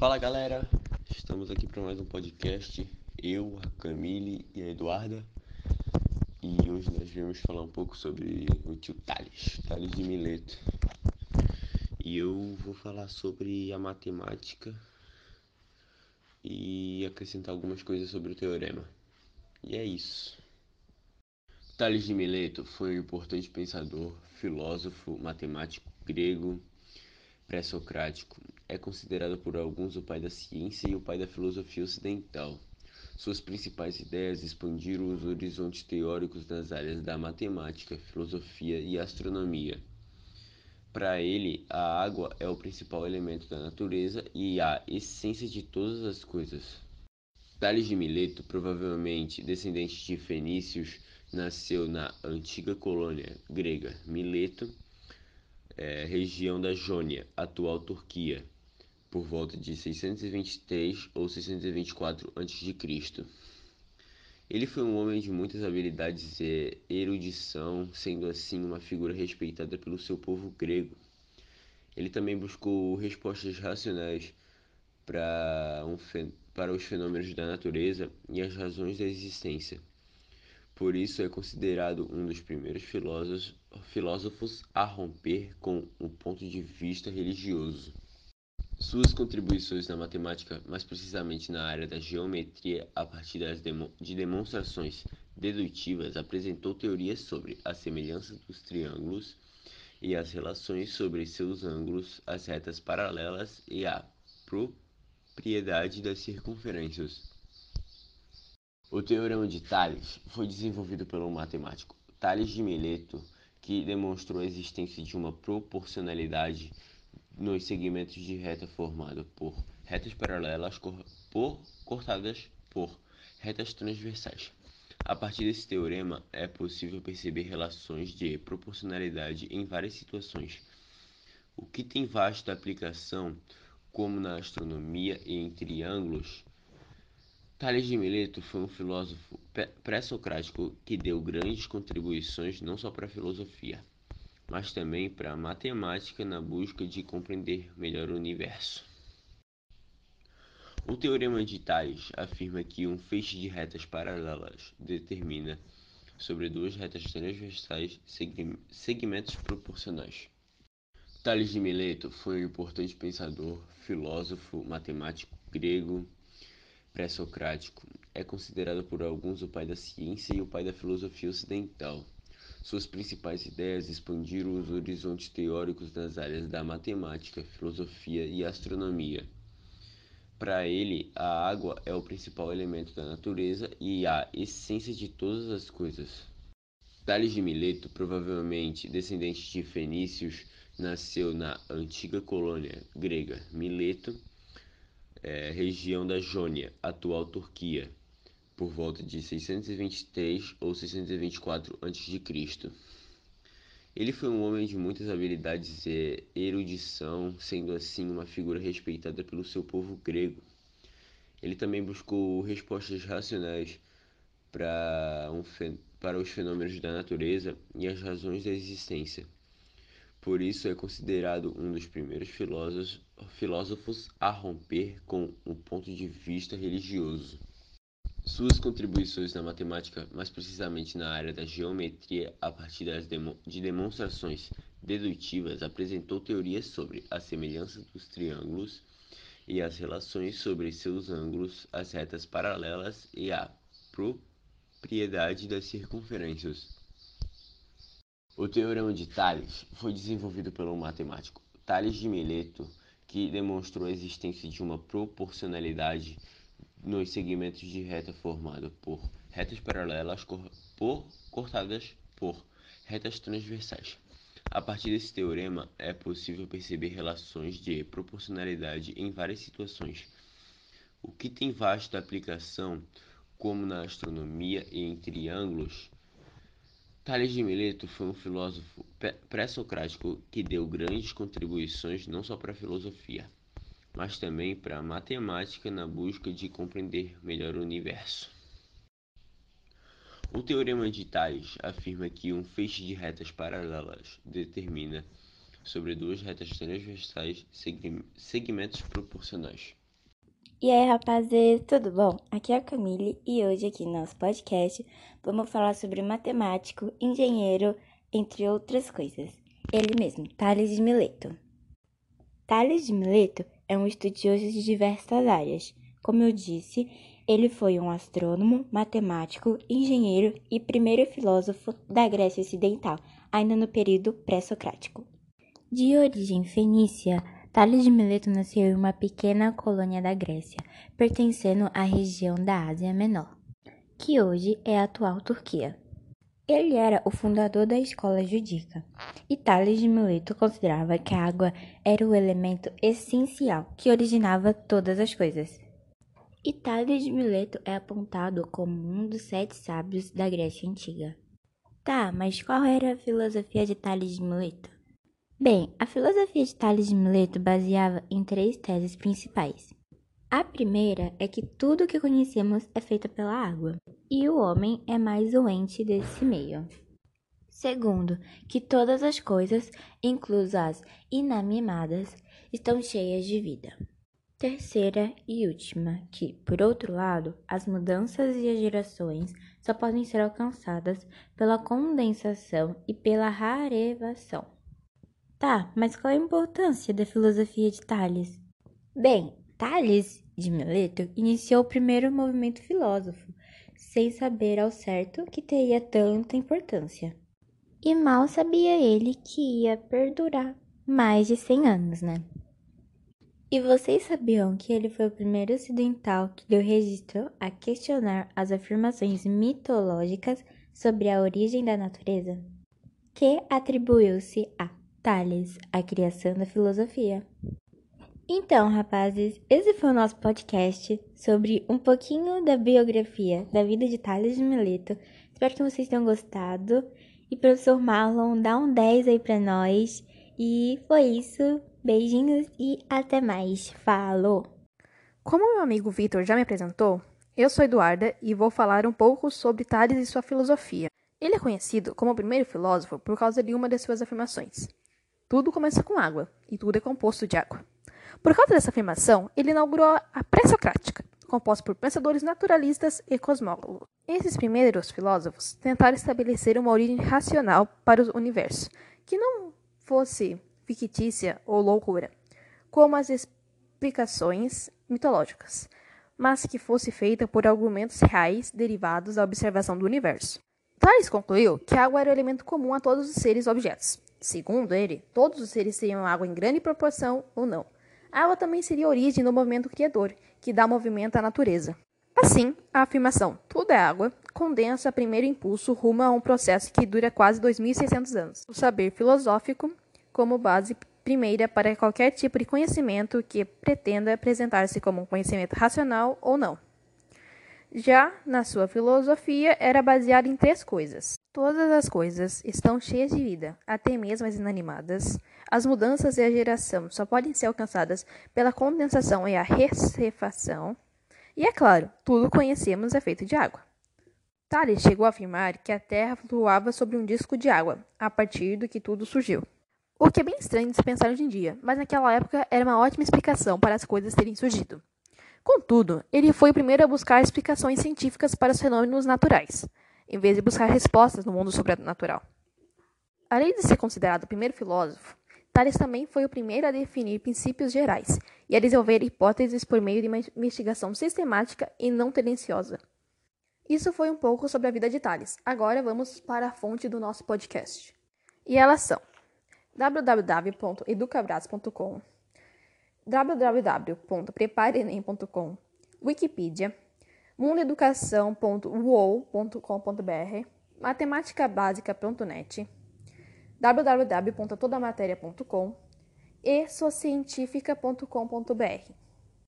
Fala galera, estamos aqui para mais um podcast. Eu, a Camille e a Eduarda. E hoje nós viemos falar um pouco sobre o tio Tales, Tales de Mileto. E eu vou falar sobre a matemática e acrescentar algumas coisas sobre o teorema. E é isso. Tales de Mileto foi um importante pensador, filósofo, matemático grego pré-socrático. É considerado por alguns o pai da ciência e o pai da filosofia ocidental. Suas principais ideias expandiram os horizontes teóricos nas áreas da matemática, filosofia e astronomia. Para ele, a água é o principal elemento da natureza e a essência de todas as coisas. Tales de Mileto, provavelmente descendente de fenícios, nasceu na antiga colônia grega Mileto, é, região da Jônia, atual Turquia, por volta de 623 ou 624 a.C. Ele foi um homem de muitas habilidades e erudição, sendo assim uma figura respeitada pelo seu povo grego. Ele também buscou respostas racionais para, um, para os fenômenos da natureza e as razões da existência. Por isso é considerado um dos primeiros filósofos, filósofos a romper com o ponto de vista religioso. Suas contribuições na matemática, mais precisamente na área da geometria, a partir demo de demonstrações dedutivas, apresentou teorias sobre a semelhança dos triângulos e as relações sobre seus ângulos, as retas paralelas e a propriedade das circunferências. O teorema de Tales foi desenvolvido pelo matemático Tales de Mileto, que demonstrou a existência de uma proporcionalidade nos segmentos de reta formada por retas paralelas por, cortadas por retas transversais. A partir desse teorema, é possível perceber relações de proporcionalidade em várias situações, o que tem vasta aplicação, como na astronomia e em triângulos Tales de Mileto foi um filósofo pré-socrático que deu grandes contribuições não só para a filosofia, mas também para a matemática na busca de compreender melhor o universo. O teorema de Tales afirma que um feixe de retas paralelas determina sobre duas retas transversais segmentos proporcionais. Tales de Mileto foi um importante pensador, filósofo, matemático grego pré-socrático. É considerado por alguns o pai da ciência e o pai da filosofia ocidental. Suas principais ideias expandiram os horizontes teóricos nas áreas da matemática, filosofia e astronomia. Para ele, a água é o principal elemento da natureza e a essência de todas as coisas. Tales de Mileto, provavelmente descendente de fenícios, nasceu na antiga colônia grega Mileto, é, região da Jônia, atual Turquia, por volta de 623 ou 624 a.C. Ele foi um homem de muitas habilidades e erudição, sendo assim uma figura respeitada pelo seu povo grego. Ele também buscou respostas racionais para, um, para os fenômenos da natureza e as razões da existência. Por isso é considerado um dos primeiros filósofos, filósofos a romper com o ponto de vista religioso. Suas contribuições na matemática, mais precisamente na área da geometria, a partir demo de demonstrações dedutivas, apresentou teorias sobre a semelhança dos triângulos e as relações sobre seus ângulos, as retas paralelas e a propriedade das circunferências. O teorema de Tales foi desenvolvido pelo matemático Tales de Mileto, que demonstrou a existência de uma proporcionalidade nos segmentos de reta formada por retas paralelas por, cortadas por retas transversais. A partir desse teorema, é possível perceber relações de proporcionalidade em várias situações, o que tem vasta aplicação, como na astronomia e em triângulos Tales de Mileto foi um filósofo pré-socrático que deu grandes contribuições não só para a filosofia, mas também para a matemática na busca de compreender melhor o universo. O teorema de Tales afirma que um feixe de retas paralelas determina sobre duas retas transversais segmentos proporcionais. E aí, rapazes, tudo bom? Aqui é a Camille e hoje aqui no nosso podcast vamos falar sobre matemático, engenheiro, entre outras coisas. Ele mesmo, Tales de Mileto. Tales de Mileto é um estudioso de diversas áreas. Como eu disse, ele foi um astrônomo, matemático, engenheiro e primeiro filósofo da Grécia Ocidental, ainda no período pré-socrático. De origem fenícia, Tales de Mileto nasceu em uma pequena colônia da Grécia, pertencendo à região da Ásia Menor, que hoje é a atual Turquia. Ele era o fundador da escola judica, e Tales de Mileto considerava que a água era o elemento essencial que originava todas as coisas. E Tales de Mileto é apontado como um dos sete sábios da Grécia Antiga. Tá, mas qual era a filosofia de Tales de Mileto? Bem, a filosofia de Tales de Mileto baseava em três teses principais. A primeira é que tudo o que conhecemos é feito pela água, e o homem é mais o ente desse meio. Segundo, que todas as coisas, inclusas as inanimadas, estão cheias de vida. Terceira e última, que, por outro lado, as mudanças e as gerações só podem ser alcançadas pela condensação e pela rarevação. Tá, mas qual a importância da filosofia de Tales? Bem, Tales de Mileto iniciou o primeiro movimento filósofo, sem saber ao certo que teria tanta importância. E mal sabia ele que ia perdurar mais de 100 anos, né? E vocês sabiam que ele foi o primeiro ocidental que deu registro a questionar as afirmações mitológicas sobre a origem da natureza? Que atribuiu-se a Tales, a criação da filosofia. Então, rapazes, esse foi o nosso podcast sobre um pouquinho da biografia da vida de Tales de Mileto. Espero que vocês tenham gostado. E professor Marlon, dá um 10 aí pra nós. E foi isso. Beijinhos e até mais. Falou! Como meu amigo Vitor já me apresentou, eu sou Eduarda e vou falar um pouco sobre Tales e sua filosofia. Ele é conhecido como o primeiro filósofo por causa de uma de suas afirmações. Tudo começa com água, e tudo é composto de água. Por causa dessa afirmação, ele inaugurou a pré-socrática, composta por pensadores naturalistas e cosmólogos. Esses primeiros filósofos tentaram estabelecer uma origem racional para o universo, que não fosse fictícia ou loucura, como as explicações mitológicas, mas que fosse feita por argumentos reais derivados da observação do universo. Thales concluiu que a água era o elemento comum a todos os seres e objetos, Segundo ele, todos os seres teriam água em grande proporção ou não. A água também seria a origem do movimento criador, que dá movimento à natureza. Assim, a afirmação tudo é água condensa primeiro impulso rumo a um processo que dura quase 2.600 anos. O saber filosófico como base primeira para qualquer tipo de conhecimento que pretenda apresentar-se como um conhecimento racional ou não. Já na sua filosofia, era baseada em três coisas: Todas as coisas estão cheias de vida, até mesmo as inanimadas. As mudanças e a geração só podem ser alcançadas pela condensação e a recefação. E é claro, tudo conhecemos é feito de água. Tales chegou a afirmar que a Terra flutuava sobre um disco de água, a partir do que tudo surgiu. O que é bem estranho de se pensar hoje em dia, mas naquela época era uma ótima explicação para as coisas terem surgido. Contudo, ele foi o primeiro a buscar explicações científicas para os fenômenos naturais em vez de buscar respostas no mundo sobrenatural. Além de ser considerado o primeiro filósofo, Tales também foi o primeiro a definir princípios gerais e a desenvolver hipóteses por meio de uma investigação sistemática e não tendenciosa. Isso foi um pouco sobre a vida de Tales. Agora vamos para a fonte do nosso podcast. E elas são www.educabras.com, www.preparenem.com, Wikipedia, mundoeducação.uol.com.br, matemáticabásica.net, www.todamateria.com e socientifica.com.br.